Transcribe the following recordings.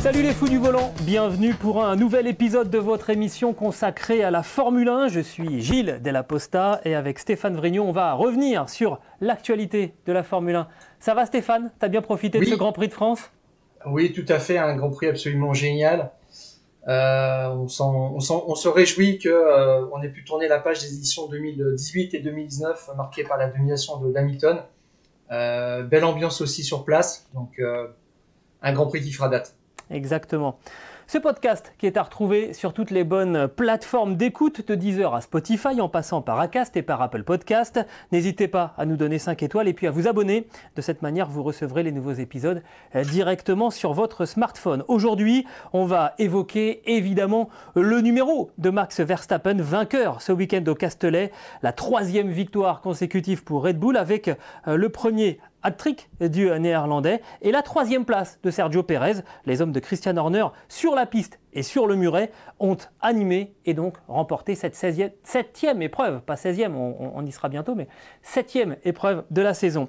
Salut les fous du volant, bienvenue pour un nouvel épisode de votre émission consacrée à la Formule 1. Je suis Gilles Della Posta et avec Stéphane Vrignon, on va revenir sur l'actualité de la Formule 1. Ça va Stéphane? T'as bien profité de ce Grand Prix de France? Oui, tout à fait, un Grand Prix absolument génial. Euh, on, se réjouit que euh, on ait pu tourner la page des éditions 2018 et 2019 marquées par la domination de Hamilton. Euh, belle ambiance aussi sur place, donc euh, un Grand Prix qui fera date. Exactement. Ce podcast qui est à retrouver sur toutes les bonnes plateformes d'écoute de Deezer à Spotify en passant par Acast et par Apple Podcast. N'hésitez pas à nous donner 5 étoiles et puis à vous abonner. De cette manière, vous recevrez les nouveaux épisodes euh, directement sur votre smartphone. Aujourd'hui, on va évoquer évidemment le numéro de Max Verstappen, vainqueur ce week-end au Castellet, la troisième victoire consécutive pour Red Bull avec euh, le premier hat-trick du néerlandais et la troisième place de Sergio Pérez. Les hommes de Christian Horner sur la piste et sur le muret ont animé et donc remporté cette 16e, septième épreuve, pas 16e, on, on- on y sera bientôt, mais septième épreuve de la saison.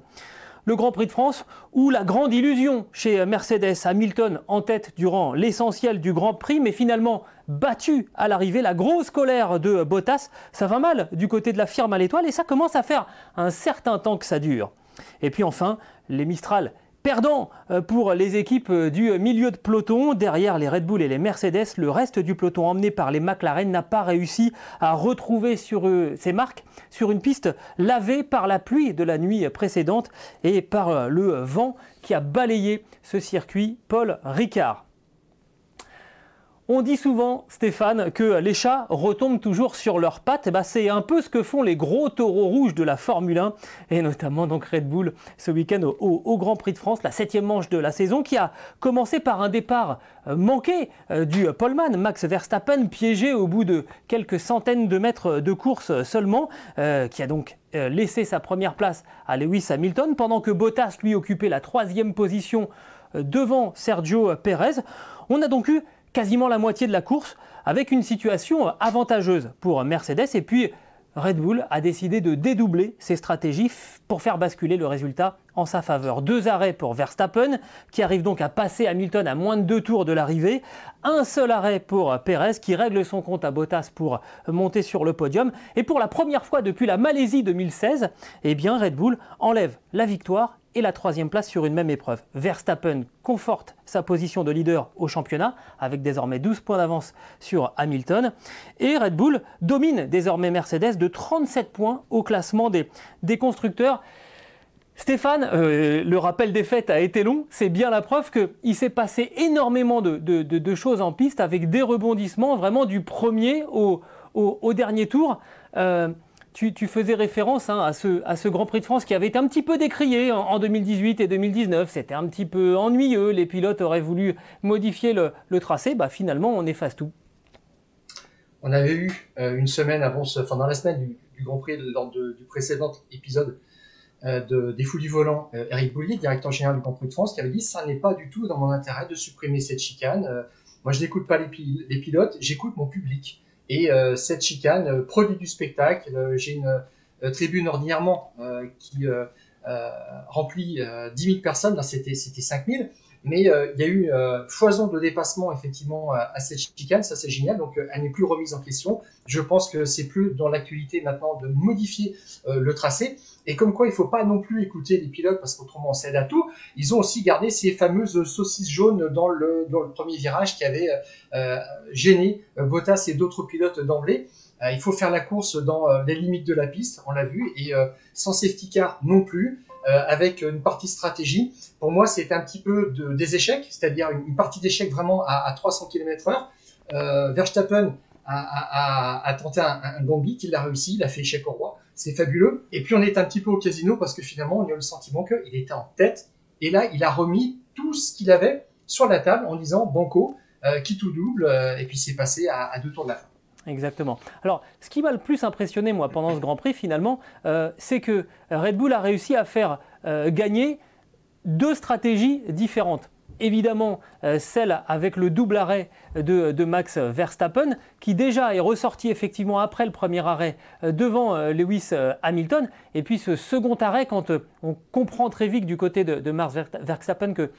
Le Grand Prix de France, ou la grande illusion chez Mercedes, Hamilton en tête durant l'essentiel du Grand Prix, mais finalement battu à l'arrivée, la grosse colère de Bottas, ça va mal du côté de la firme à l'étoile et ça commence à faire un certain temps que ça dure. Et puis enfin, les Mistral perdants euh, pour les équipes euh, du milieu de peloton. Derrière les Red Bull et les Mercedes, le reste du peloton emmené par les McLaren n'a pas réussi à retrouver sur eux ses marques sur une piste lavée par la pluie de la nuit précédente et par euh, le vent qui a balayé ce circuit Paul Ricard. On dit souvent, Stéphane, que les chats retombent toujours sur leurs pattes. Eh ben, c'est un peu ce que font les gros taureaux rouges de la Formule 1, et notamment donc Red Bull ce week-end au, Grand Prix de France, la septième manche de la saison, qui a commencé par un départ euh, manqué euh, du poleman, Max Verstappen, piégé au bout de quelques centaines de mètres de course seulement, euh, qui a donc laissé sa première place à Lewis Hamilton, pendant que Bottas lui occupait la troisième position devant Sergio Perez. On a donc eu quasiment la moitié de la course avec une situation avantageuse pour Mercedes. Et puis Red Bull a décidé de dédoubler ses stratégies pour faire basculer le résultat en sa faveur. Deux arrêts pour Verstappen qui arrive donc à passer Hamilton à moins de deux tours de l'arrivée. Un seul arrêt pour Perez qui règle son compte à Bottas pour monter sur le podium. Et pour la première fois depuis la Malaisie 2016, eh bien Red Bull enlève la victoire et la troisième place sur une même épreuve. Verstappen conforte sa position de leader au championnat avec désormais 12 points d'avance sur Hamilton et Red Bull domine désormais Mercedes de 37 points au classement des, des constructeurs. Stéphane, euh, le rappel des faits a été long. C'est bien la preuve qu'il s'est passé énormément de, choses en piste avec des rebondissements vraiment du premier au, dernier tour. Euh, tu, faisais référence hein, à, ce, Grand Prix de France qui avait été un petit peu décrié en, en 2018 et 2019. C'était un petit peu ennuyeux. Les pilotes auraient voulu modifier le, tracé. Bah, finalement, on efface tout. On avait eu euh, une semaine avant, ce, enfin dans la semaine du, Grand Prix, lors du précédent épisode de, des Fous du Volant, euh, Eric Boulier, directeur général du Grand Prix de France, qui avait dit ça n'est pas du tout dans mon intérêt de supprimer cette chicane. Euh, moi, je n'écoute pas les, les pilotes, j'écoute mon public. Et euh, cette chicane, euh, produit du spectacle, euh, j'ai une euh, tribune ordinairement euh, qui euh, euh, remplit euh, 10 000 personnes, c'était 5 000. Mais euh, il y a eu euh, foison de dépassement effectivement à, à cette chicane, ça c'est génial. Donc euh, elle n'est plus remise en question. Je pense que c'est plus dans l'actualité maintenant de modifier euh, le tracé. Et comme quoi il faut pas non plus écouter les pilotes parce qu'autrement on cède à tout. Ils ont aussi gardé ces fameuses saucisses jaunes dans le, premier virage qui avait euh, gêné euh, Bottas et d'autres pilotes d'emblée. Euh, il faut faire la course dans euh, les limites de la piste, on l'a vu, et euh, sans safety car non plus. Euh, avec une partie stratégie. Pour moi, c'est un petit peu de, des échecs, c'est-à-dire une, partie d'échecs vraiment à, à 300 km/h. Euh, Verstappen a, a, a, tenté un, un gambit, il l'a réussi, il a fait échec au roi. c'est fabuleux. Et puis on est un petit peu au casino parce que finalement on a le sentiment qu'il était en tête. Et là, il a remis tout ce qu'il avait sur la table en disant Banco, qui tout double? et puis c'est passé à, deux tours de la fin. Exactement. Alors, ce qui m'a le plus impressionné, moi, pendant ce Grand Prix, finalement, c'est que Red Bull a réussi à faire gagner deux stratégies différentes évidemment euh, celle avec le double arrêt de, Max Verstappen, qui déjà est ressorti effectivement après le premier arrêt euh, devant euh, Lewis Hamilton. Et puis ce second arrêt, quand on comprend très vite du côté de, Max Verstappen que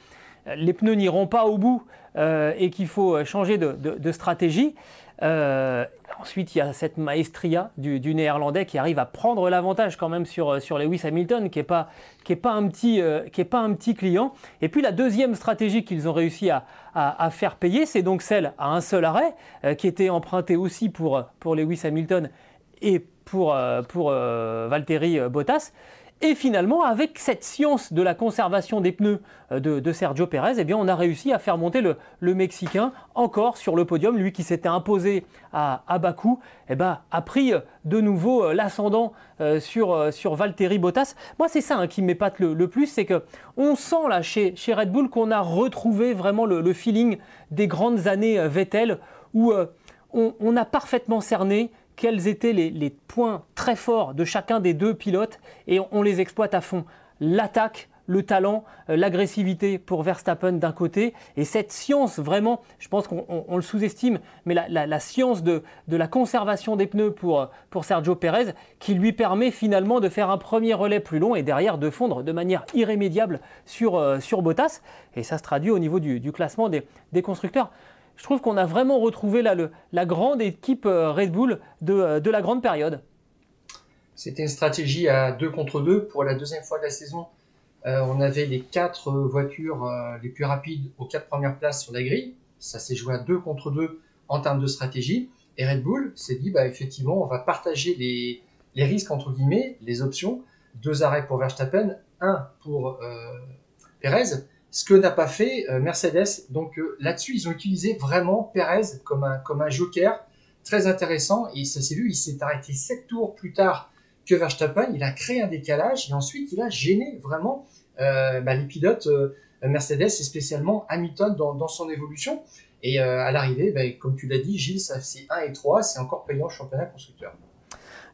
les pneus n'iront pas au bout et qu'il faut changer de stratégie, euh, ensuite, il y a cette maestria du, néerlandais qui arrive à prendre l'avantage quand même sur, sur Lewis Hamilton, qui n'est pas, pas, un petit, euh, pas un petit client. Et puis la deuxième stratégie qu'ils ont réussi à, à, faire payer, c'est donc celle à un seul arrêt, euh, qui était empruntée aussi pour, pour Lewis Hamilton et pour, pour Valtteri Bottas. Et finalement, avec cette science de la conservation des pneus euh, de, Sergio Pérez, eh bien, on a réussi à faire monter le, Mexicain encore sur le podium. Lui qui s'était imposé à, à Bakou, eh ben, a pris euh, de nouveau euh, l'ascendant sur, sur Valtteri Bottas. Moi, c'est ça hein, qui m'épate le, plus, c'est que on sent là chez, chez Red Bull qu'on a retrouvé vraiment le, feeling des grandes années Vettel où on, on a parfaitement cerné quels étaient les, points très forts de chacun des deux pilotes et on, les exploite à fond. L'attaque, le talent, euh, l'agressivité pour Verstappen d'un côté, et cette science vraiment, je pense qu'on le sous-estime, mais la, science de, la conservation des pneus pour, pour Sergio Perez, qui lui permet finalement de faire un premier relais plus long et derrière de fondre de manière irrémédiable sur, euh, sur Bottas, et ça se traduit au niveau du, classement des constructeurs je trouve qu'on a vraiment retrouvé la grande équipe euh, Red Bull euh, de, la grande période. C'était une stratégie à deux contre deux. Pour la deuxième fois de la saison, euh, on avait les quatre voitures les plus rapides aux quatre premières places sur la grille. Ça s'est joué à deux contre deux en termes de stratégie. Et Red Bull s'est dit, bah, effectivement, on va partager les, risques, entre guillemets, les options. Deux arrêts pour Verstappen, un pour Perez ce que n'a pas fait euh, Mercedes. Donc euh, là-dessus, ils ont utilisé vraiment Perez comme un, comme un joker très intéressant. Et ça s'est vu, il s'est arrêté 7 tours plus tard que Verstappen. Il a créé un décalage et ensuite il a gêné vraiment euh, bah, les pilotes Mercedes et spécialement Hamilton dans, son évolution. Et à l'arrivée, bah, comme tu l'as dit, Gilles, c'est 1 et 3, c'est encore payant championnat constructeur.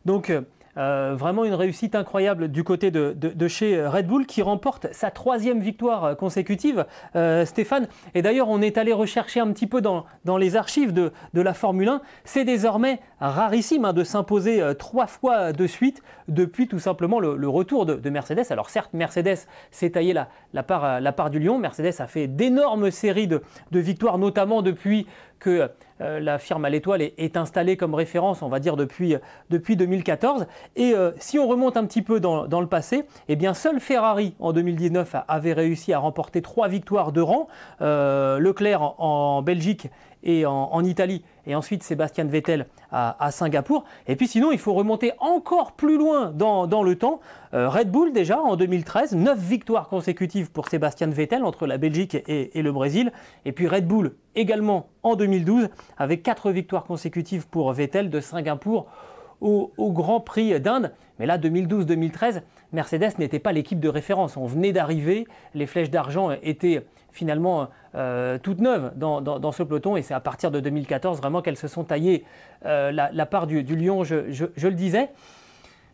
Donc euh, vraiment une réussite incroyable du côté de, chez Red Bull qui remporte sa troisième victoire consécutive, euh, Stéphane. Et d'ailleurs, on est allé rechercher un petit peu dans, les archives de, la Formule 1. C'est désormais rarissime hein, de s'imposer euh, trois fois de suite depuis tout simplement le, retour de, Mercedes. Alors certes, Mercedes s'est taillé la, part, la part du lion. Mercedes a fait d'énormes séries de, victoires, notamment depuis que euh, la firme à l'étoile est, installée comme référence, on va dire, depuis, depuis 2014. Et euh, si on remonte un petit peu dans, le passé, eh bien, seul Ferrari en 2019 avait réussi à remporter trois victoires de rang. Euh, Leclerc en Belgique et en, Italie, et ensuite Sébastien Vettel à, Singapour. Et puis sinon, il faut remonter encore plus loin dans, le temps. Euh, Red Bull déjà en 2013, 9 victoires consécutives pour Sébastien Vettel entre la Belgique et, le Brésil. Et puis Red Bull également en 2012 avec 4 victoires consécutives pour Vettel de Singapour au, au Grand Prix d'Inde. Mais là, 2012-2013, Mercedes n'était pas l'équipe de référence. On venait d'arriver, les flèches d'argent étaient finalement euh, toutes neuves dans, ce peloton et c'est à partir de 2014 vraiment qu'elles se sont taillées euh, la, part du, lion, je, le disais.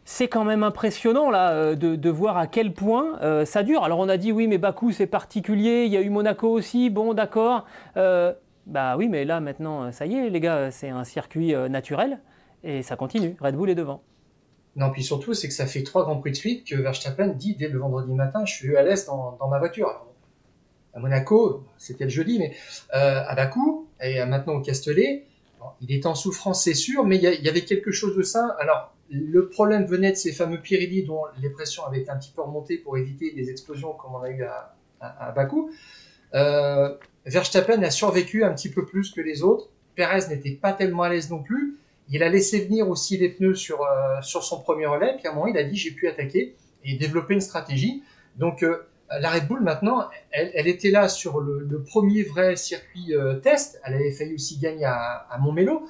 C'est quand même impressionnant là euh, de, voir à quel point ça dure. Alors on a dit oui mais Bakou c'est particulier, il y a eu Monaco aussi, bon d'accord. bah oui mais là maintenant ça y est les gars c'est un circuit naturel et ça continue, Red Bull est devant. Non, puis surtout, c'est que ça fait trois grands prix de suite que Verstappen dit dès le vendredi matin, je suis à l'aise dans, ma voiture. À Monaco, c'était le jeudi, mais euh, à Bakou et maintenant au Castellet, il est en souffrance, c'est sûr, mais il y, avait quelque chose de ça. Alors, le problème venait de ces fameux Pirelli dont les pressions avaient été un petit peu remontées pour éviter des explosions comme on a eu à, Bakou. Euh, Verstappen a survécu un petit peu plus que les autres. Perez n'était pas tellement à l'aise non plus. Il a laissé venir aussi les pneus sur, euh, sur son premier relais, puis à un moment il a dit j'ai pu attaquer et développer une stratégie. Donc la Red Bull maintenant, elle, était là sur le, premier vrai circuit euh, test. Elle avait failli aussi gagner à, à Montmelo.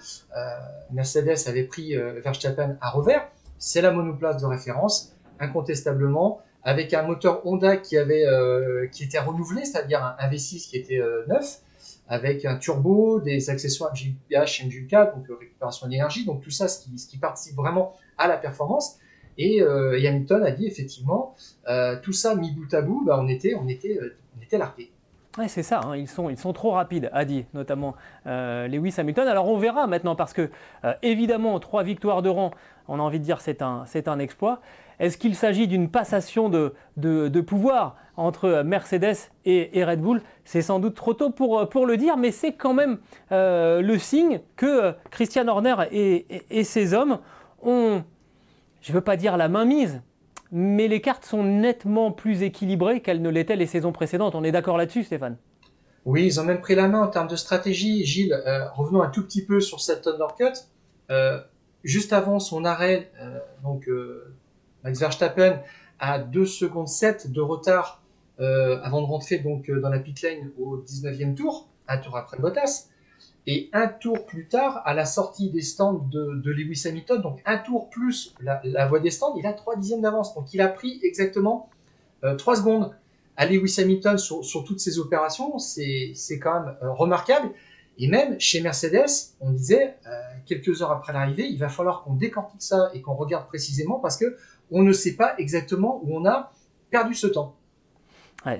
Mercedes avait pris Verstappen à revers. c'est la monoplace de référence, incontestablement, avec un moteur Honda qui, avait, euh, qui était renouvelé, c'est-à-dire un, V6 qui était euh, neuf, avec un turbo, des accessoires MGH, MGK, donc récupération d'énergie, donc tout ça, ce qui, participe vraiment à la performance. Et, Hamilton a dit effectivement, tout ça mis bout à bout, bah, on était, on était, on était largué. Ouais, c'est ça, hein. ils, sont, ils sont trop rapides, a dit notamment euh, Lewis Hamilton. Alors on verra maintenant parce que euh, évidemment, trois victoires de rang, on a envie de dire c'est un, c'est un exploit. Est-ce qu'il s'agit d'une passation de, de, pouvoir entre Mercedes et, Red Bull? C'est sans doute trop tôt pour, pour le dire, mais c'est quand même euh, le signe que Christian Horner et ses hommes ont, je ne veux pas dire la main mise, mais les cartes sont nettement plus équilibrées qu'elles ne l'étaient les saisons précédentes. On est d'accord là-dessus, Stéphane? Oui, ils ont même pris la main en termes de stratégie. Gilles, euh, revenons un tout petit peu sur cette undercut. Euh, juste avant son arrêt, euh, donc Max Verstappen a 2 secondes 7 de retard avant de rentrer donc, dans la pit lane au 19e tour, un tour après Bottas. Et un tour plus tard, à la sortie des stands de, Lewis Hamilton, donc un tour plus la, voie des stands, il a 3 dixièmes d'avance. Donc il a pris exactement euh, 3 secondes à Lewis Hamilton sur, toutes ces opérations. C'est quand même euh, remarquable. Et même chez Mercedes, on disait, euh, quelques heures après l'arrivée, il va falloir qu'on décortique ça et qu'on regarde précisément parce que on ne sait pas exactement où on a perdu ce temps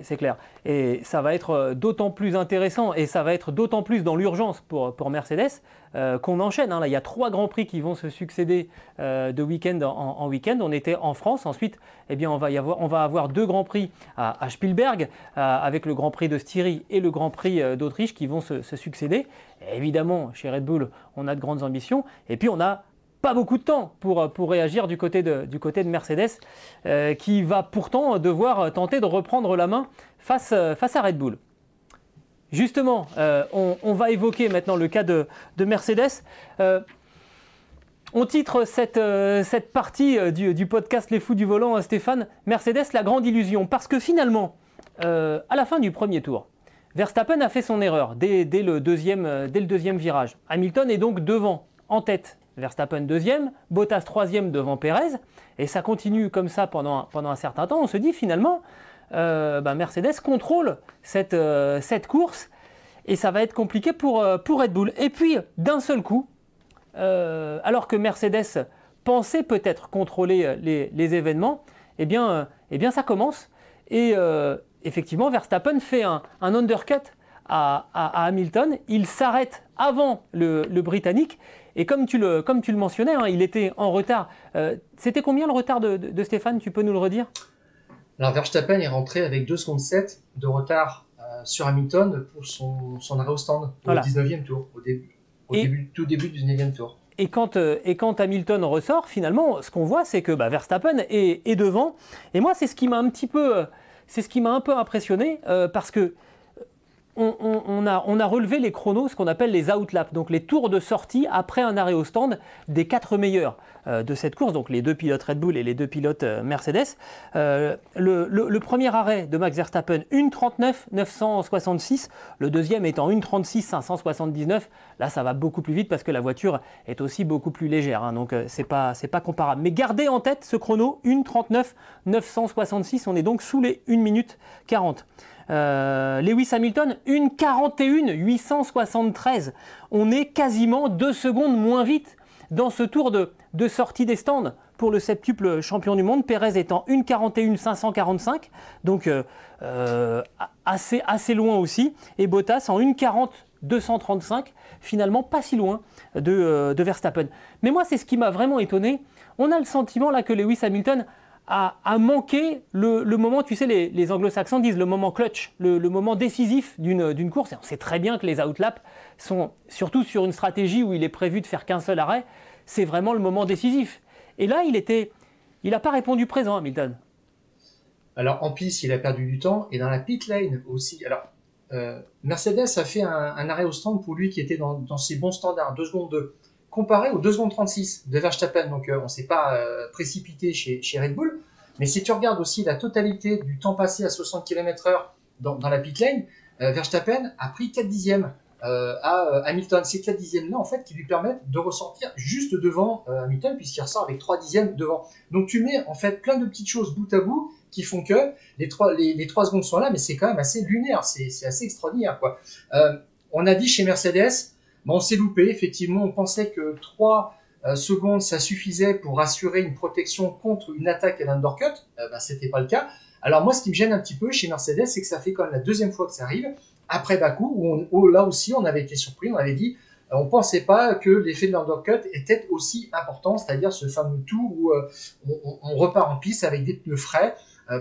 c'est clair. Et ça va être euh, d'autant plus intéressant et ça va être d'autant plus dans l'urgence pour, pour Mercedes euh, qu'on enchaîne. Hein. Là, il y a trois grands prix qui vont se succéder euh, de week-end en, week-end. On était en France. Ensuite, eh bien, on, va avoir, deux grands prix à, Spielberg avec le Grand Prix de Styrie et le Grand Prix d'Autriche qui vont se succéder. évidemment, chez Red Bull, on a de grandes ambitions. Et puis, on a pas beaucoup de temps pour, euh, pour réagir du côté de, du côté de Mercedes, euh, qui va pourtant devoir tenter de reprendre la main face, euh, face à Red Bull. Justement, on, va évoquer maintenant le cas de, de Mercedes. on titre cette, cette partie du, du, podcast Les Fous du Volant, Stéphane, Mercedes, la grande illusion. Parce que finalement, à la fin du premier tour, Verstappen a fait son erreur dès, dès, le deuxième, dès le deuxième virage. Hamilton est donc devant, en tête. Verstappen deuxième, Bottas troisième devant Pérez, et ça continue comme ça pendant, un certain temps. On se dit finalement, euh, bah, Mercedes contrôle cette, euh, cette, course, et ça va être compliqué pour, euh, Red Bull. Et puis, d'un seul coup, alors que Mercedes pensait peut-être contrôler les, événements, eh bien, eh bien ça commence. Et effectivement, Verstappen fait un, un undercut à, Hamilton. Il s'arrête avant le Britannique et comme tu le, comme tu le mentionnais, hein, il était en retard. Euh, c'était combien le retard de, Stéphane? Tu peux nous le redire? Alors Verstappen est rentré avec 2 secondes 7 de retard euh, sur Hamilton pour son, son, arrêt au stand au 19e tour, au, début, au début, tout début du 19e tour. Et quand, euh, et quand, Hamilton ressort, finalement, ce qu'on voit, c'est que bah, Verstappen est, est, devant. Et moi, c'est ce qui m'a un petit peu, c'est ce qui m'a un peu impressionné parce que on, a, relevé les chronos, ce qu'on appelle les outlaps, donc les tours de sortie après un arrêt au stand des quatre meilleurs euh, de cette course, donc les deux pilotes Red Bull et les deux pilotes euh, Mercedes. Euh, le, premier arrêt de Max Verstappen, 1.39 966, le deuxième étant 1.36 579. Là, ça va beaucoup plus vite parce que la voiture est aussi beaucoup plus légère, hein, donc c'est pas, pas comparable. Mais gardez en tête ce chrono, 1.39 966, on est donc sous les 1 minute 40. Euh, Lewis Hamilton, une 41 873. On est quasiment deux secondes moins vite dans ce tour de, sortie des stands pour le septuple champion du monde. Perez étant une 41 545, donc euh, euh, assez, assez loin aussi. Et Bottas en une 40 235, finalement pas si loin de, de Verstappen. Mais moi, c'est ce qui m'a vraiment étonné. On a le sentiment là que Lewis Hamilton a, manqué le, moment, tu sais, les, anglo-saxons disent le moment clutch, le, moment décisif d'une course. Et on sait très bien que les outlaps sont, surtout sur une stratégie où il est prévu de faire qu'un seul arrêt, c'est vraiment le moment décisif. Et là, il était, il n'a pas répondu présent, Hamilton. Alors en piste, il a perdu du temps, et dans la pit lane aussi. Alors, euh, Mercedes a fait un, arrêt au stand pour lui qui était dans, ses bons standards, 2 secondes 2 comparé aux 2 secondes 36 de Verstappen. Donc euh, on ne s'est pas euh, précipité chez, Red Bull. Mais si tu regardes aussi la totalité du temps passé à 60 km/h dans, la pit lane, euh, Verstappen a pris 4 dixièmes à Hamilton. C'est 4 dixièmes là en fait qui lui permettent de ressortir juste devant Hamilton puisqu'il ressort avec 3 dixièmes devant. Donc tu mets en fait plein de petites choses bout à bout qui font que les 3, les, 3 secondes sont là, mais c'est quand même assez lunaire, c'est assez extraordinaire. On a dit chez Mercedes, bon, on s'est loupé, effectivement, on pensait que 3 euh, secondes, ça suffisait pour assurer une protection contre une attaque à l'undercut. Euh, bah, c'était pas le cas. Alors moi, ce qui me gêne un petit peu chez Mercedes, c'est que ça fait quand même la deuxième fois que ça arrive, après Bakou, où, là aussi, on avait été surpris, on avait dit, euh, on pensait pas que l'effet de l'undercut était aussi important, c'est-à-dire ce fameux tour où on, repart en piste avec des pneus frais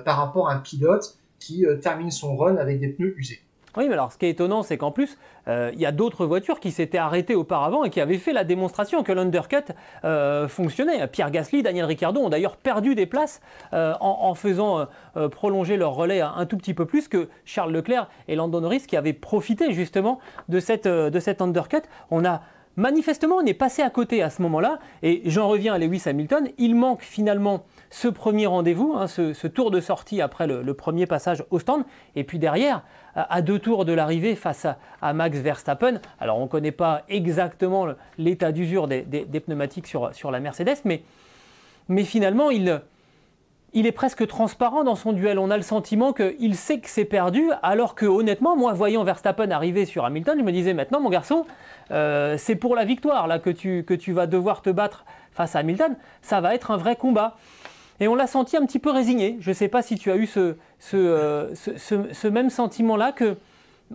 par rapport à un pilote qui termine son run avec des pneus usés. Oui, mais alors ce qui est étonnant, c'est qu'en plus, euh, il y a d'autres voitures qui s'étaient arrêtées auparavant et qui avaient fait la démonstration que l'undercut euh, fonctionnait. Pierre Gasly, Daniel Ricciardo ont d'ailleurs perdu des places euh, en, faisant prolonger leur relais un, tout petit peu plus que Charles Leclerc et Lando Norris qui avaient profité justement de cette, de cette undercut. On a manifestement, on est passé à côté à ce moment-là et j'en reviens à Lewis Hamilton. Il manque finalement ce premier rendez-vous, hein, ce, tour de sortie après le, premier passage au stand. Et puis derrière, à, deux tours de l'arrivée face à, Max Verstappen, alors on ne connaît pas exactement l'état d'usure des, pneumatiques sur, la Mercedes, mais, finalement, il, est presque transparent dans son duel. On a le sentiment qu'il sait que c'est perdu, alors que honnêtement, moi, voyant Verstappen arriver sur Hamilton, je me disais maintenant, mon garçon, euh, c'est pour la victoire là que tu vas devoir te battre face à Hamilton. Ça va être un vrai combat. Et on l'a senti un petit peu résigné. Je ne sais pas si tu as eu ce, euh, même sentiment-là que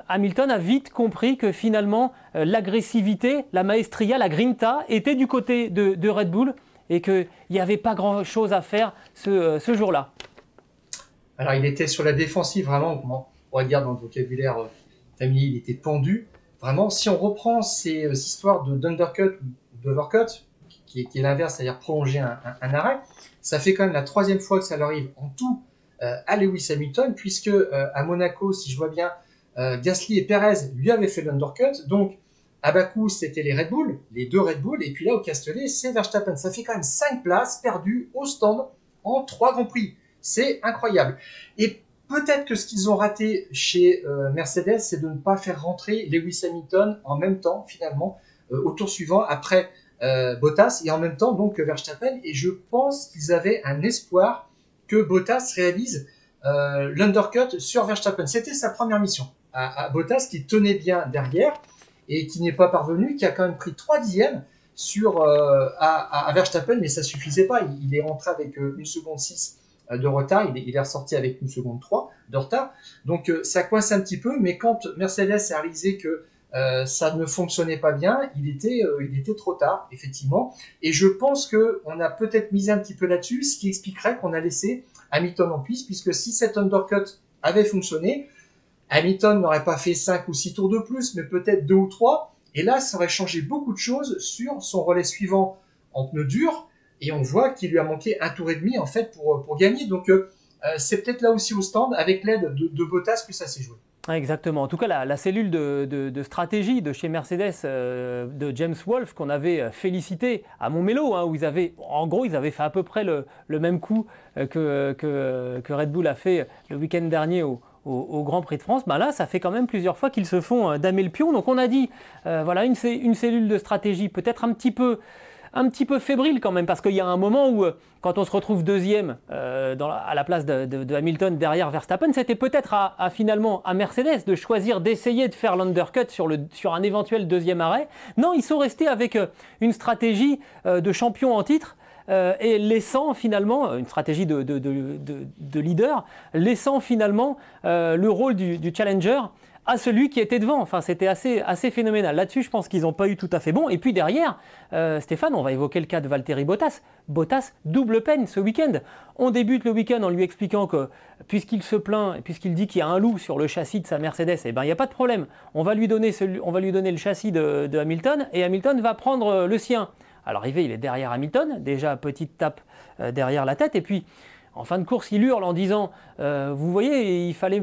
Hamilton a vite compris que finalement euh, l'agressivité, la maestria, la grinta était du côté de, Red Bull et qu'il n'y avait pas grand-chose à faire ce, euh, jour-là. Alors il était sur la défensive vraiment, on va dire dans le vocabulaire familier, il était pendu. Vraiment, si on reprend ces, histoires de d'undercut ou d'overcut, qui, est l'inverse, c'est-à-dire prolonger un, arrêt, ça fait quand même la troisième fois que ça leur arrive en tout euh, à Lewis Hamilton, puisque euh, à Monaco, si je vois bien, euh, Gasly et Perez lui avaient fait l'undercut. Donc, à Bakou, c'était les Red Bull, les deux Red Bull, et puis là, au Castellet, c'est Verstappen. Ça fait quand même cinq places perdues au stand en trois Grands Prix. C'est incroyable. Et peut-être que ce qu'ils ont raté chez Mercedes, c'est de ne pas faire rentrer Lewis Hamilton en même temps, finalement, au tour suivant, après euh, Bottas et en même temps donc Verstappen. Et je pense qu'ils avaient un espoir que Bottas réalise euh, l'undercut sur Verstappen. C'était sa première mission. À, Bottas qui tenait bien derrière et qui n'est pas parvenu, qui a quand même pris 3 dixièmes sur, euh, à, Verstappen, mais ça suffisait pas. Il, est rentré avec une seconde 6 de retard, il est, il est, ressorti avec une seconde 3 de retard. Donc ça coince un petit peu, mais quand Mercedes a réalisé que euh, ça ne fonctionnait pas bien, il était, euh, il était trop tard, effectivement. Et je pense que on a peut-être misé un petit peu là-dessus, ce qui expliquerait qu'on a laissé Hamilton en piste, puisque si cet undercut avait fonctionné, Hamilton n'aurait pas fait 5 ou 6 tours de plus, mais peut-être 2 ou 3. Et là, ça aurait changé beaucoup de choses sur son relais suivant en pneu dur. Et on voit qu'il lui a manqué un tour et demi, en fait, pour, pour gagner. Donc, euh, c'est peut-être là aussi au stand, avec l'aide de, de Bottas, que ça s'est joué. Exactement. En tout cas, la, cellule de, stratégie de chez Mercedes, euh, de James Wolf, qu'on avait euh, félicité à Montmelo, hein, où ils avaient, en gros, ils avaient fait à peu près le, même coup euh, que, Red Bull a fait le week-end dernier au, Grand Prix de France, bah là, ça fait quand même plusieurs fois qu'ils se font damer le pion. Donc on a dit, voilà, une, cellule de stratégie peut-être un petit peu un petit peu fébrile quand même, parce qu'il y a un moment où, euh, quand on se retrouve deuxième euh, à la place de, Hamilton derrière Verstappen, c'était peut-être à, finalement à Mercedes de choisir d'essayer de faire l'undercut sur, un éventuel deuxième arrêt. Non, ils sont restés avec euh, une stratégie de champion en titre. et laissant finalement, une stratégie de, leader, laissant finalement le rôle du challenger à celui qui était devant. Enfin, c'était assez, phénoménal. Là-dessus, je pense qu'ils n'ont pas eu tout à fait bon. Et puis derrière, euh, Stéphane, on va évoquer le cas de Valtteri Bottas. Bottas, double peine ce week-end. On débute le week-end en lui expliquant que puisqu'il se plaint puisqu'il dit qu'il y a un loup sur le châssis de sa Mercedes, eh ben, il n'y a pas de problème. On va, lui donner on va lui donner le châssis de, Hamilton et Hamilton va prendre euh, le sien. À l'arrivée, il est derrière Hamilton, déjà petite tape euh, derrière la tête. Et puis, en fin de course, il hurle en disant euh, Vous voyez, il fallait,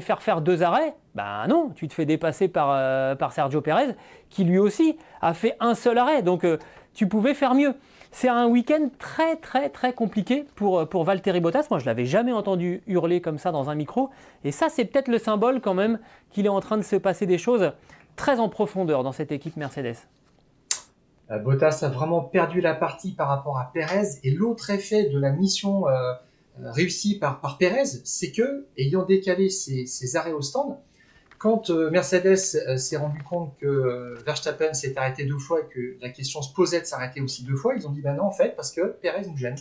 faire faire deux arrêts. Ben non, tu te fais dépasser par, euh, Sergio Pérez, qui lui aussi a fait un seul arrêt. Donc euh, tu pouvais faire mieux. C'est un week-end très très très compliqué pour, pour Valtteri Bottas. Moi, je l'avais jamais entendu hurler comme ça dans un micro. Et ça, c'est peut-être le symbole quand même qu'il est en train de se passer des choses très en profondeur dans cette équipe Mercedes Bottas a vraiment perdu la partie par rapport à Perez. Et l'autre effet de la mission euh, réussie par, par Perez, c'est que, ayant décalé ses, arrêts au stand, quand Mercedes s'est rendu compte que Verstappen s'est arrêté deux fois et que la question se posait de s'arrêter aussi deux fois, ils ont dit ben non en fait parce que Perez nous gêne.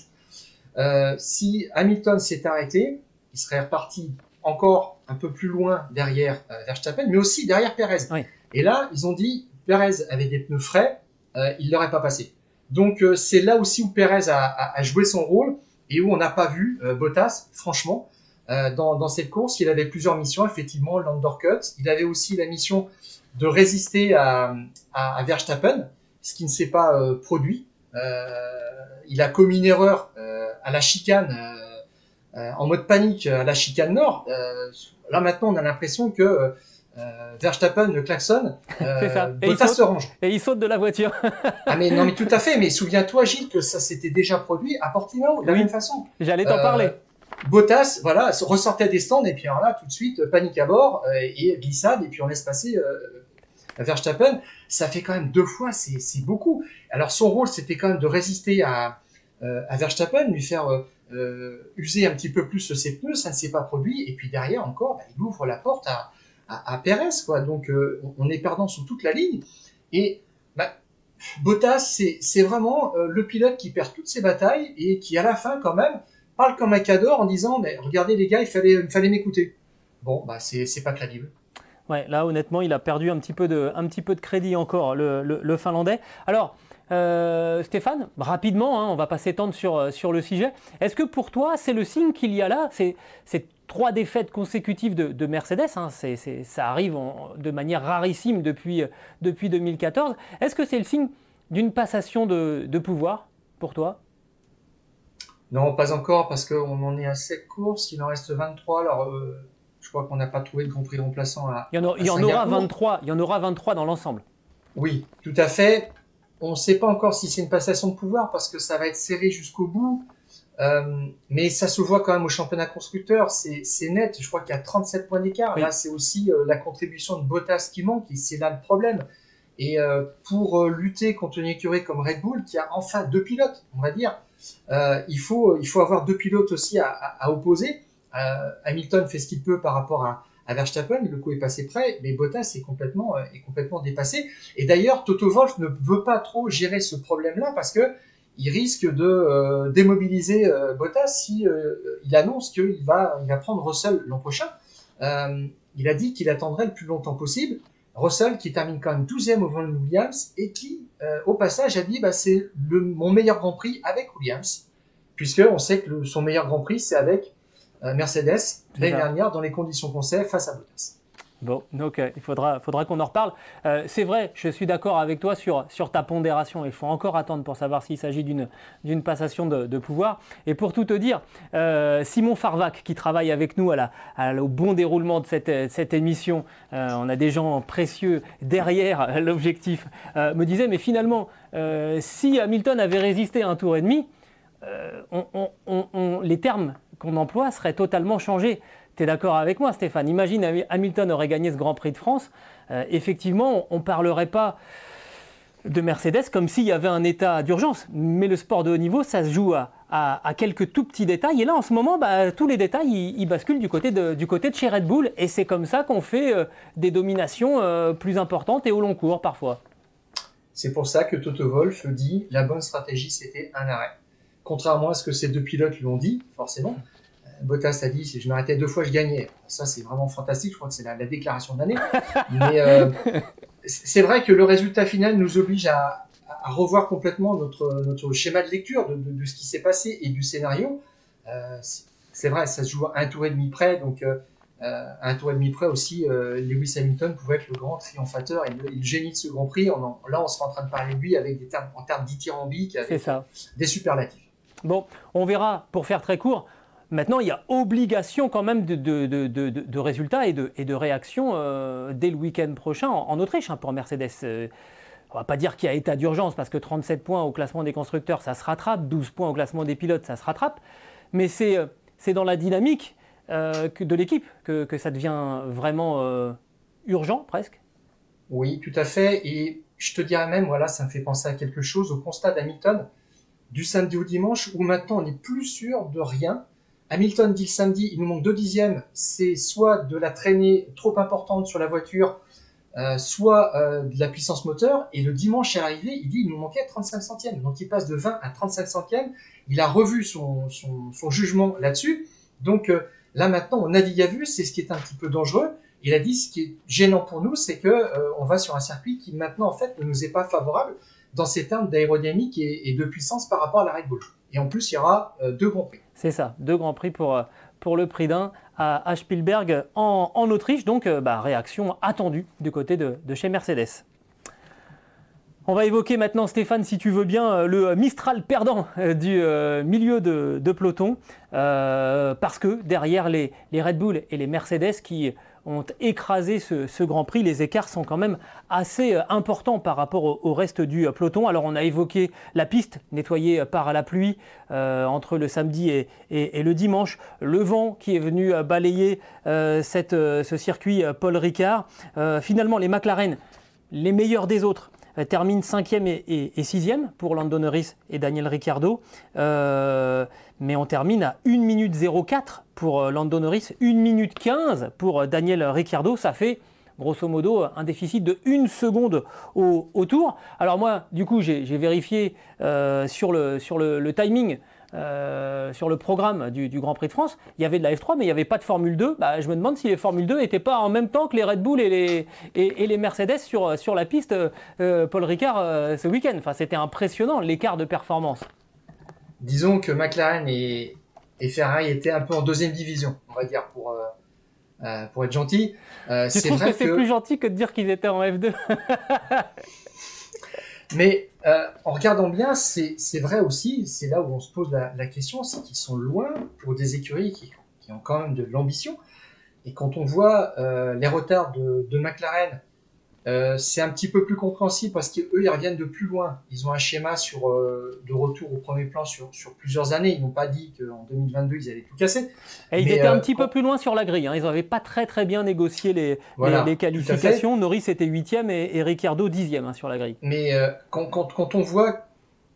si Hamilton s'est arrêté, il serait reparti encore un peu plus loin derrière euh, Verstappen, mais aussi derrière Perez. Et là, ils ont dit, Perez avait des pneus frais, euh, il l'aurait pas passé. Donc euh, c'est là aussi où Perez a, joué son rôle et où on n'a pas vu Bottas, franchement, dans, cette course. Il avait plusieurs missions, effectivement, l'undercut. Il avait aussi la mission de résister à, à, Verstappen, ce qui ne s'est pas produit. il a commis une erreur à la chicane euh, en mode panique à la chicane nord. Euh, là maintenant, on a l'impression que euh, Verstappen le klaxonne, euh, Bottas se range. Et il saute de la voiture. ah mais non mais tout à fait. Mais souviens-toi Gilles que ça s'était déjà produit à Portimao de la même façon. J'allais t'en parler. Bottas, voilà, ressortait des stands et puis alors là tout de suite panique à bord et glissade et puis on laisse passer Verstappen. Ça fait quand même deux fois, c'est beaucoup. Alors son rôle c'était quand même de résister à, à Verstappen, lui faire euh, user un petit peu plus ses pneus, ça ne s'est pas produit. Et puis derrière encore, bah, il ouvre la porte à, à, Perez, quoi. Donc euh, on est perdant sur toute la ligne. Et bah, Bottas, c'est vraiment euh, le pilote qui perd toutes ses batailles et qui à la fin quand même parle comme un cador en disant mais regardez les gars, il fallait, fallait m'écouter. Bon, bah c'est pas crédible. Ouais, là honnêtement, il a perdu un petit peu de, un petit peu de crédit encore, le, Finlandais. Alors, euh, Stéphane, rapidement, hein, on va pas s'étendre sur, sur le sujet. Est-ce que pour toi, c'est le signe qu'il y a là? C'est trois défaites consécutives de, Mercedes, hein, ça arrive de manière rarissime depuis, depuis 2014. Est-ce que c'est le signe d'une passation de, pouvoir pour toi? Non, pas encore, parce qu'on en est à 7 courses, il en reste 23. Alors, euh, je crois qu'on n'a pas trouvé de Grand Prix remplaçant à. Il y en, il y en aura 23, il y en aura 23 dans l'ensemble. Oui, tout à fait. On ne sait pas encore si c'est une passation de pouvoir parce que ça va être serré jusqu'au bout. Euh, mais ça se voit quand même au championnat constructeur, c'est net. Je crois qu'il y a 37 points d'écart. Là, c'est aussi euh, la contribution de Bottas qui manque et c'est là le problème. Et euh, pour lutter contre une écurie comme Red Bull, qui a enfin deux pilotes, on va dire, il, faut, il faut avoir deux pilotes aussi à, à opposer. Hamilton fait ce qu'il peut par rapport à, à Verstappen, le coup est passé près, mais Bottas est complètement, est complètement dépassé. Et d'ailleurs, Toto Wolff ne veut pas trop gérer ce problème-là parce que il risque de euh, démobiliser euh, Bottas si il annonce qu'il va, il va prendre Russell l'an prochain. il a dit qu'il attendrait le plus longtemps possible. Russell qui termine quand même 12e au Van Williams et qui, au passage, a dit bah, c'est mon meilleur Grand Prix avec Williams, puisque on sait que son meilleur Grand Prix c'est avec euh, Mercedes l'année dernière dans les conditions qu'on sait face à Bottas. Bon, donc il faudra, qu'on en reparle. Euh, c'est vrai, je suis d'accord avec toi sur, ta pondération. Il faut encore attendre pour savoir s'il s'agit d'une passation de, pouvoir. Et pour tout te dire, euh, Simon Farvac, qui travaille avec nous à au bon déroulement de cette, émission, on a des gens précieux derrière l'objectif, me disait, mais finalement, si Hamilton avait résisté un tour et demi, les termes qu'on emploie serait totalement changé. Tu es d'accord avec moi, Stéphane Imagine Hamilton aurait gagné ce Grand Prix de France. Euh, effectivement, on ne parlerait pas de Mercedes comme s'il y avait un état d'urgence. Mais le sport de haut niveau, ça se joue à, quelques tout petits détails. Et là, en ce moment, bah, tous les détails, ils, basculent du côté, de, chez Red Bull. Et c'est comme ça qu'on fait euh, des dominations euh, plus importantes et au long cours parfois. C'est pour ça que Toto Wolff dit la bonne stratégie, c'était un arrêt. Contrairement à ce que ces deux pilotes lui ont dit, forcément. Bottas a dit si je m'arrêtais deux fois, je gagnais. Ça, c'est vraiment fantastique. Je crois que c'est la, déclaration d'année. Mais euh, c'est vrai que le résultat final nous oblige à, revoir complètement notre, notre schéma de lecture de, ce qui s'est passé et du scénario. Euh, c'est vrai, ça se joue à un tour et demi près. Donc, euh, à un tour et demi près aussi, Lewis Hamilton pouvait être le grand triomphateur et le, génie de ce Grand Prix. là, on se fait en train de parler de lui avec des termes, en termes dithyrambiques, avec ça. des superlatifs. Bon, on verra, pour faire très court, Maintenant, il y a obligation quand même de, résultats et de, réactions euh, dès le week-end prochain en, Autriche hein, pour Mercedes. Euh, on va pas dire qu'il y a état d'urgence parce que 37 points au classement des constructeurs, ça se rattrape, 12 points au classement des pilotes, ça se rattrape. Mais c'est euh, dans la dynamique de l'équipe que, ça devient vraiment urgent presque. Oui, tout à fait. Et je te dirais même, voilà, ça me fait penser à quelque chose, au constat d'Hamilton du samedi au dimanche, où maintenant on n'est plus sûr de rien. Hamilton dit le samedi, il nous manque deux dixièmes, c'est soit de la traînée trop importante sur la voiture, euh, soit euh, de la puissance moteur. Et le dimanche est arrivé, il dit il nous manquait 35 centièmes. Donc il passe de 20 à 35 centièmes. Il a revu son, jugement là-dessus. Donc euh, là maintenant, on navigue à vue, c'est ce qui est un petit peu dangereux. Il a dit ce qui est gênant pour nous, c'est que on va sur un circuit qui maintenant en fait ne nous est pas favorable dans ces termes d'aérodynamique et, de puissance par rapport à la Red Bull. Et en plus, il y aura deux grands prix. C'est ça, deux grands prix pour, pour le prix d'un à, Spielberg en, Autriche. Donc, euh, bah, réaction attendue du côté de, chez Mercedes. On va évoquer maintenant, Stéphane, si tu veux bien, euh, le Mistral perdant euh, du milieu de, peloton, parce que derrière les, les, Red Bull et les Mercedes qui ont écrasé ce, Grand Prix. Les écarts sont quand même assez euh, importants par rapport au, reste du euh, peloton. Alors on a évoqué la piste nettoyée par la pluie euh, entre le samedi et, le dimanche, le vent qui est venu balayer cette, ce circuit Paul Ricard. finalement les McLaren, les meilleurs des autres, euh, termine 5e et, 6e pour Lando Norris et Daniel Ricciardo. Euh, mais on termine à 1 minute 04 pour euh, Lando Norris, 1 minute 15 pour Daniel Ricciardo. Ça fait grosso modo un déficit de 1 seconde au, tour. Alors moi, du coup, j'ai vérifié sur, le, sur le timing euh, sur le programme du, Grand Prix de France, il y avait de la F3, mais il n'y avait pas de Formule 2. Bah, je me demande si les Formule 2 n'étaient pas en même temps que les Red Bull et les, et, les Mercedes sur, sur la piste euh, Paul Ricard euh, ce week-end. Enfin, c'était impressionnant l'écart de performance. Disons que McLaren et, et, Ferrari étaient un peu en deuxième division, on va dire, pour, pour être gentil. tu trouves que c'est plus gentil que de dire qu'ils étaient en F2 Mais euh, en regardant bien, c'est vrai aussi, c'est là où on se pose la, question, c'est qu'ils sont loin pour des écuries qui, ont quand même de l'ambition. Et quand on voit euh, les retards de, de McLaren euh, c'est un petit peu plus compréhensible parce qu'eux, ils reviennent de plus loin. Ils ont un schéma sur, euh, de retour au premier plan sur, sur plusieurs années. Ils n'ont pas dit qu'en 2022, ils allaient tout casser. Et ils étaient un euh, petit peu plus loin sur la grille. Hein. Ils n'avaient pas très très bien négocié les, les, qualifications. Norris était 8e et, et Ricciardo 10e hein, sur la grille. Mais quand, quand, quand, on voit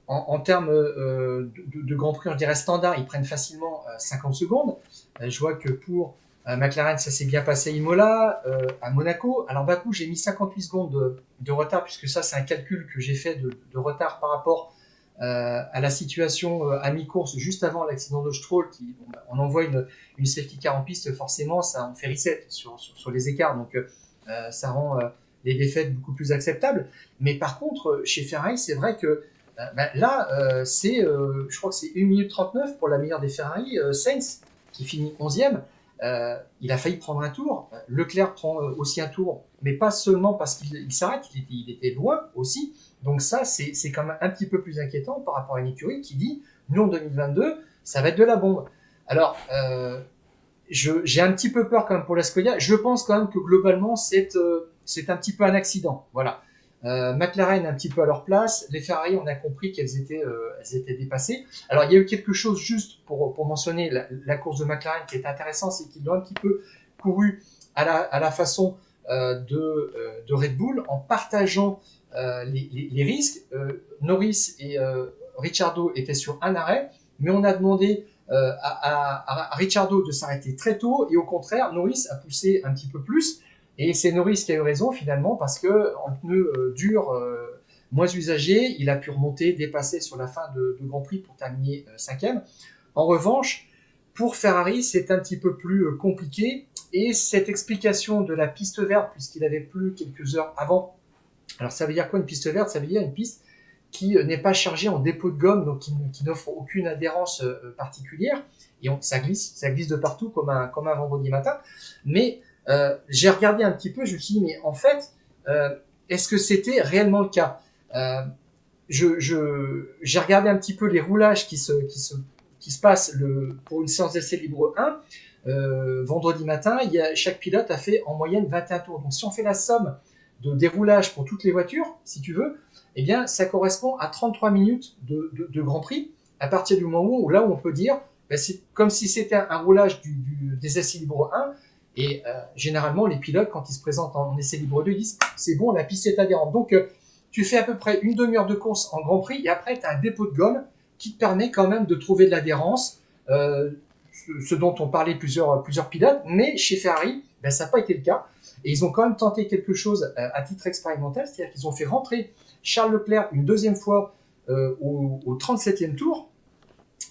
en, en termes de, de, Grand Prix, on dirait standard, ils prennent facilement 50 secondes. je vois que pour McLaren, ça s'est bien passé Imola, euh, à Monaco. Alors Bakou, j'ai mis 58 secondes de, retard, puisque ça, c'est un calcul que j'ai fait de, retard par rapport euh, à la situation à mi-course, juste avant l'accident de Stroll. Qui, bah, on envoie une, une safety car en piste, forcément, ça on fait reset sur, sur, les écarts, donc ça rend les défaites beaucoup plus acceptables. Mais par contre, chez Ferrari, c'est vrai que bah, là, c'est, je crois que c'est 1 minute 39 pour la meilleure des Ferrari, Sainz, qui finit 11e. Euh, il a failli prendre un tour. Leclerc prend euh, aussi un tour, mais pas seulement parce qu'il s'arrête, il, était loin aussi. Donc ça, c'est quand même un petit peu plus inquiétant par rapport à une écurie qui dit, nous en 2022, ça va être de la bombe. Alors, euh, j'ai un petit peu peur quand même pour la Skoda. Je pense quand même que globalement, c'est un petit peu un accident. Voilà. Euh, McLaren un petit peu à leur place. Les Ferrari, on a compris qu'elles étaient, euh, étaient dépassées. Alors il y a eu quelque chose juste pour, pour mentionner la, course de McLaren qui est intéressant, c'est qu'ils ont un petit peu couru à la, à la façon euh, de, de, Red Bull en partageant les, les, risques. Norris et Ricciardo étaient sur un arrêt, mais on a demandé à, à, à Ricciardo de s'arrêter très tôt et au contraire, Norris a poussé un petit peu plus. Et c'est Norris qui a eu raison finalement parce que en pneu euh, dur, euh, moins usagé, il a pu remonter, dépasser sur la fin de, Grand Prix pour terminer euh, cinquième. En revanche, pour Ferrari, c'est un petit peu plus compliqué. Et cette explication de la piste verte, puisqu'il avait plus quelques heures avant, alors ça veut dire quoi une piste verte? Ça veut dire une piste qui n'est pas chargée en dépôt de gomme, donc qui, n'offre aucune adhérence particulière. Et ça glisse, ça glisse de partout comme un, comme un vendredi matin. Mais euh, j'ai regardé un petit peu, je me suis dit, mais en fait, euh, est-ce que c'était réellement le cas euh, J'ai regardé un petit peu les roulages qui se, qui se, qui se passent le, pour une séance d'essai libre 1. Euh, vendredi matin, il y a, chaque pilote a fait en moyenne 21 tours. Donc si on fait la somme de déroulage pour toutes les voitures, si tu veux, eh bien ça correspond à 33 minutes de, de, Grand Prix à partir du moment où là où on peut dire, ben, c'est comme si c'était un, roulage du, des essais libre 1 Et généralement, les pilotes, quand ils se présentent en essai libre 2, disent c'est bon, la piste est adhérente. Donc, tu fais à peu près une demi-heure de course en Grand Prix et après, tu as un dépôt de gomme qui te permet quand même de trouver de l'adhérence, ce dont on parlait plusieurs, pilotes. Mais chez Ferrari, ben, ça n'a pas été le cas. Et ils ont quand même tenté quelque chose à titre expérimental, c'est-à-dire qu'ils ont fait rentrer Charles Leclerc une deuxième fois au 37e tour.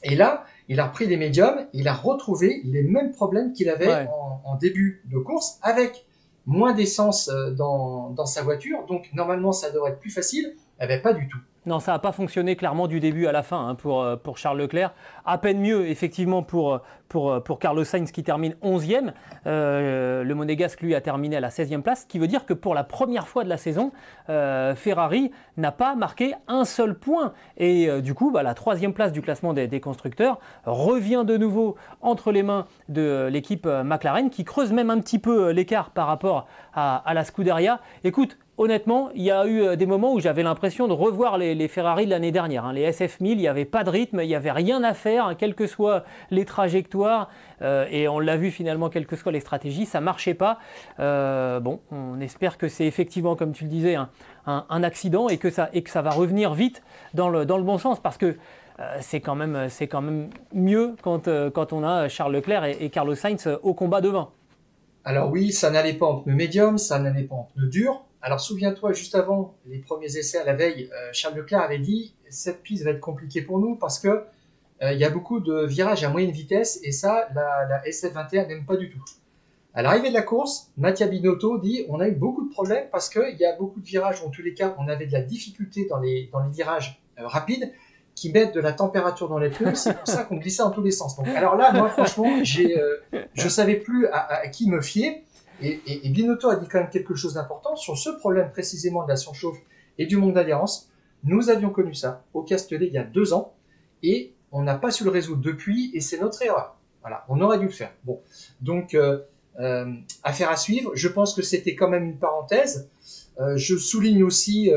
Et là, il a repris des médiums, il a retrouvé les mêmes problèmes qu'il avait en, début de course, avec moins d'essence euh, dans, dans, sa voiture. Donc normalement, ça devrait être plus facile. Eh bien, pas du tout. Non, ça n'a pas fonctionné clairement du début à la fin hein, pour, euh, pour Charles Leclerc. À peine mieux, effectivement, pour, euh, euh, Carlos Sainz qui termine 11e. le Monégasque, lui, a terminé à la 16e place, ce qui veut dire que pour la première fois de la saison, Ferrari n'a pas marqué un seul point. Et du coup, bah, la troisième place du classement des, des, constructeurs revient de nouveau entre les mains de l'équipe McLaren, qui creuse même un petit peu l'écart par rapport à, à la Scuderia. Écoute, honnêtement, il y a eu euh, des moments où j'avais l'impression de revoir les, Ferrari de l'année dernière. Hein. Les SF1000, il n'y avait pas de rythme, il n'y avait rien à faire, hein, quelles que soient les trajectoires. Euh, et on l'a vu finalement, quelles que soient les stratégies, ça ne marchait pas. Euh, bon, on espère que c'est effectivement, comme tu le disais, un, accident et que, ça, va revenir vite dans le, bon sens. Parce que c'est quand, même, mieux quand, quand on a Charles Leclerc et, et Carlos Sainz au combat devant. Alors oui, ça n'allait pas en pneu médium, ça n'allait pas en pneu dur. Alors souviens-toi, juste avant les premiers essais à la veille, euh, Charles Leclerc avait dit cette piste va être compliquée pour nous parce que euh, il y a beaucoup de virages à moyenne vitesse et ça, la, la SF21 n'aime pas du tout. À l'arrivée de la course, Mattia Binotto dit on a eu beaucoup de problèmes parce qu'il y a beaucoup de virages, en tous les cas, on avait de la difficulté dans les, dans les virages euh, rapides qui mettent de la température dans les pneus, c'est pour ça qu'on glissait en tous les sens. Donc, alors là, moi, franchement, j'ai, je savais plus à, qui me fier. Et, Binotto a dit quand même quelque chose d'important sur ce problème précisément de la surchauffe et du manque d'adhérence. Nous avions connu ça au Castellet il y a deux ans et on n'a pas su le résoudre depuis et c'est notre erreur. Voilà, on aurait dû le faire. Bon, donc euh, euh, affaire à suivre. Je pense que c'était quand même une parenthèse. Euh, je souligne aussi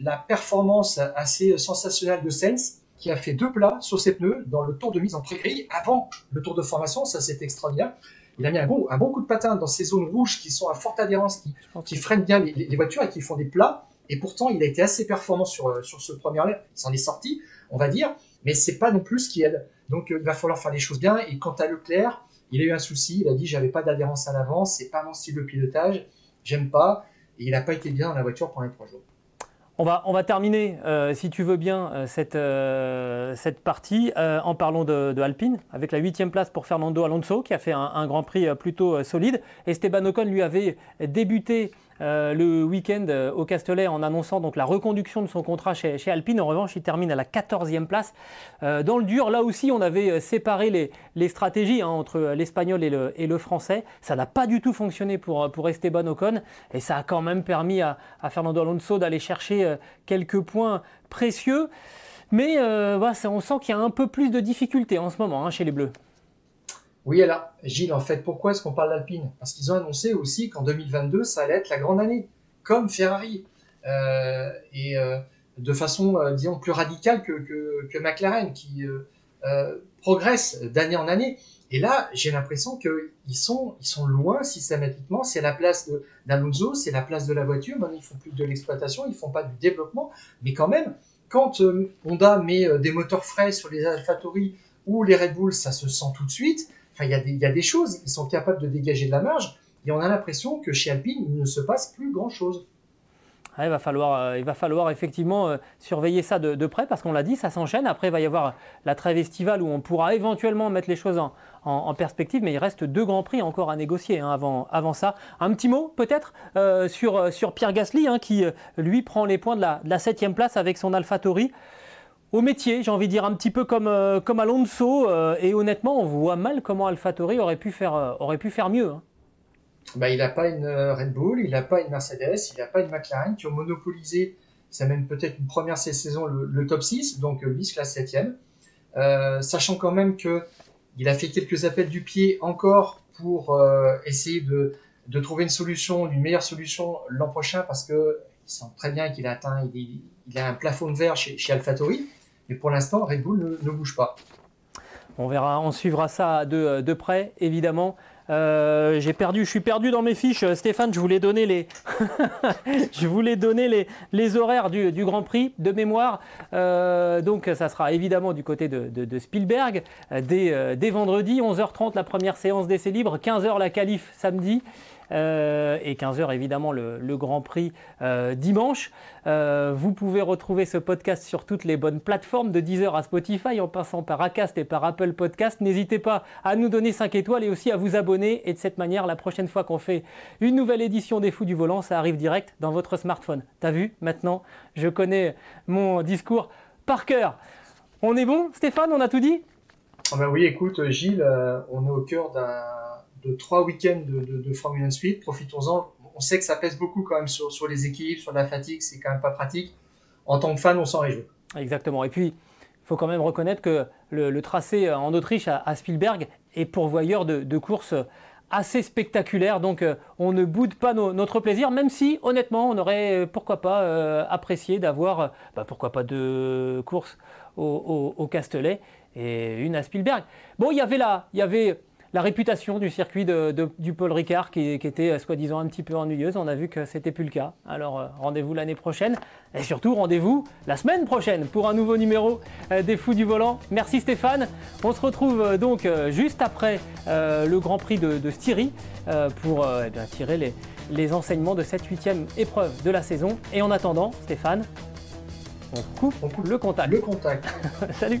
la performance assez sensationnelle de Sens qui a fait deux plats sur ses pneus dans le tour de mise en pré-grille avant le tour de formation. Ça, c'est extraordinaire. Il a mis un bon, un bon coup de patin dans ces zones rouges qui sont à forte adhérence, qui, qui freinent bien les, voitures et qui font des plats. Et pourtant, il a été assez performant sur, euh, sur ce premier lap. Il s'en est sorti, on va dire, mais c'est pas non plus ce qui aide. Donc, euh, il va falloir faire les choses bien. Et quant à Leclerc, il a eu un souci. Il a dit j'avais pas d'adhérence à l'avant, c'est pas mon style de pilotage, j'aime pas. Et il n'a pas été bien dans la voiture pendant les trois jours. On va, terminer, euh, si tu veux bien, euh, cette, euh, cette partie en parlant de, Alpine, avec la huitième place pour Fernando Alonso, qui a fait un, un Grand Prix plutôt solide. Esteban Ocon lui avait débuté euh, le week-end euh, au Castellet en annonçant donc la reconduction de son contrat chez, Alpine. En revanche, il termine à la 14e place. Euh, dans le dur, là aussi, on avait séparé les, stratégies hein, entre l'Espagnol et le, Français. Ça n'a pas du tout fonctionné pour, pour Esteban Ocon et ça a quand même permis à, Fernando Alonso d'aller chercher quelques points précieux. Mais on sent qu'il y a un peu plus de difficultés en ce moment hein, chez les Bleus. Oui, alors, Gilles, en fait, pourquoi est-ce qu'on parle d'Alpine? Parce qu'ils ont annoncé aussi qu'en 2022, ça allait être la grande année, comme Ferrari. Euh, et euh, de façon, euh, disons, plus radicale que, que, que McLaren, qui euh, euh, progresse d'année en année. Et là, j'ai l'impression qu'ils sont, ils sont loin systématiquement. C'est la place d'Alonso, c'est la place de la voiture. Maintenant, ils font plus de l'exploitation, ils font pas du développement. Mais quand même, quand Honda met des moteurs frais sur les AlphaTauri ou les Red Bull, ça se sent tout de suite. Enfin, il y, a des, choses, ils sont capables de dégager de la marge, et on a l'impression que chez Alpine, il ne se passe plus grand-chose. il, va falloir, euh, il va falloir effectivement euh, surveiller ça de, près parce qu'on l'a dit, ça s'enchaîne. Après, il va y avoir la trêve estivale où on pourra éventuellement mettre les choses en, perspective, mais il reste deux grands prix encore à négocier hein, avant, avant ça. Un petit mot peut-être euh, sur, sur Pierre Gasly hein, qui lui prend les points de la, septième place avec son AlphaTauri au métier, j'ai envie de dire un petit peu comme, euh, comme Alonso. Euh, et honnêtement, on voit mal comment AlphaTauri aurait pu faire, euh, aurait pu faire mieux. Hein. Bah, il n'a pas une Red Bull, il n'a pas une Mercedes, il n'a pas une McLaren qui ont monopolisé, ça mène peut-être une première saison, le, top 6, donc lui la 7 sachant quand même que il a fait quelques appels du pied encore pour essayer de, de, trouver une solution, une meilleure solution l'an prochain, parce que il sent très bien qu'il a atteint, il, a un plafond de verre chez, chez AlphaTauri. Mais pour l'instant, Red Bull ne, bouge pas. On verra, on suivra ça de, de près, évidemment. Euh, j'ai perdu, je suis perdu dans mes fiches. Stéphane, je voulais donner les, je voulais donner les, les horaires du, du, Grand Prix de mémoire. Euh, donc, ça sera évidemment du côté de, Spielberg euh, dès, dès, vendredi, 11h30 la première séance d'essai libre, 15h la qualif samedi. Euh, et 15h évidemment le, Grand Prix euh, dimanche. Euh, vous pouvez retrouver ce podcast sur toutes les bonnes plateformes, de Deezer à Spotify, en passant par Acast et par Apple Podcast. N'hésitez pas à nous donner 5 étoiles et aussi à vous abonner. Et de cette manière, la prochaine fois qu'on fait une nouvelle édition des Fous du Volant, ça arrive direct dans votre smartphone. T'as vu? Maintenant, je connais mon discours par cœur. On est bon, Stéphane? On a tout dit? Ah ben Oui, écoute, Gilles, on est au cœur d'un de trois week-ends de, de, Formule 1 Speed. Profitons-en. On sait que ça pèse beaucoup quand même sur, sur les équipes, sur la fatigue, c'est quand même pas pratique. En tant que fan, on s'en réjouit. Exactement. Et puis, il faut quand même reconnaître que le, tracé en Autriche à, Spielberg est pourvoyeur de, courses assez spectaculaires. Donc, euh, on ne boude pas no, notre plaisir, même si, honnêtement, on aurait, pourquoi pas, euh, apprécié d'avoir, bah, pourquoi pas, deux courses au, au, au Castellet et une à Spielberg. Bon, il y avait là, il y avait la réputation du circuit de, de, du Paul Ricard qui, qui était soi-disant un petit peu ennuyeuse. On a vu que c'était plus le cas. Alors euh, rendez-vous l'année prochaine et surtout rendez-vous la semaine prochaine pour un nouveau numéro euh, des Fous du Volant. Merci Stéphane. On se retrouve euh, donc juste après le Grand Prix de, de Styrie pour eh bien, tirer les, les enseignements de cette huitième épreuve de la saison. Et en attendant, Stéphane, on coupe, on coupe le contact. Le contact. Salut.